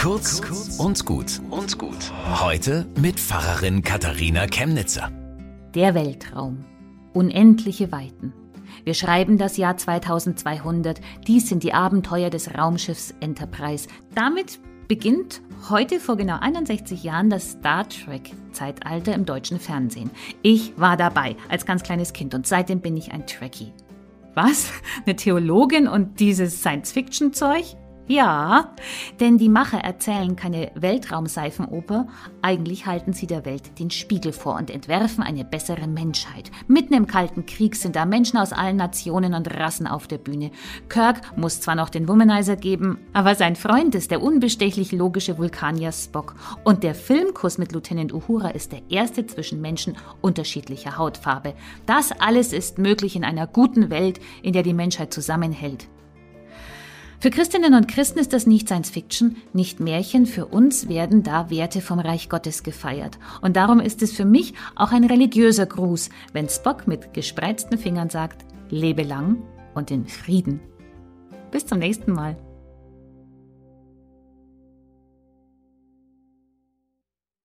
Kurz und gut und gut. Heute mit Pfarrerin Katharina Chemnitzer. Der Weltraum. Unendliche Weiten. Wir schreiben das Jahr 2200. Dies sind die Abenteuer des Raumschiffs Enterprise. Damit beginnt heute vor genau 61 Jahren das Star Trek-Zeitalter im deutschen Fernsehen. Ich war dabei als ganz kleines Kind und seitdem bin ich ein Trekkie. Was? Eine Theologin und dieses Science-Fiction-Zeug? Ja, denn die Macher erzählen keine Weltraumseifenoper, eigentlich halten sie der Welt den Spiegel vor und entwerfen eine bessere Menschheit. Mitten im Kalten Krieg sind da Menschen aus allen Nationen und Rassen auf der Bühne. Kirk muss zwar noch den Womanizer geben, aber sein Freund ist der unbestechlich logische Vulkanier Spock. Und der Filmkuss mit Lieutenant Uhura ist der erste zwischen Menschen unterschiedlicher Hautfarbe. Das alles ist möglich in einer guten Welt, in der die Menschheit zusammenhält. Für Christinnen und Christen ist das nicht Science Fiction, nicht Märchen. Für uns werden da Werte vom Reich Gottes gefeiert. Und darum ist es für mich auch ein religiöser Gruß, wenn Spock mit gespreizten Fingern sagt, lebe lang und in Frieden. Bis zum nächsten Mal.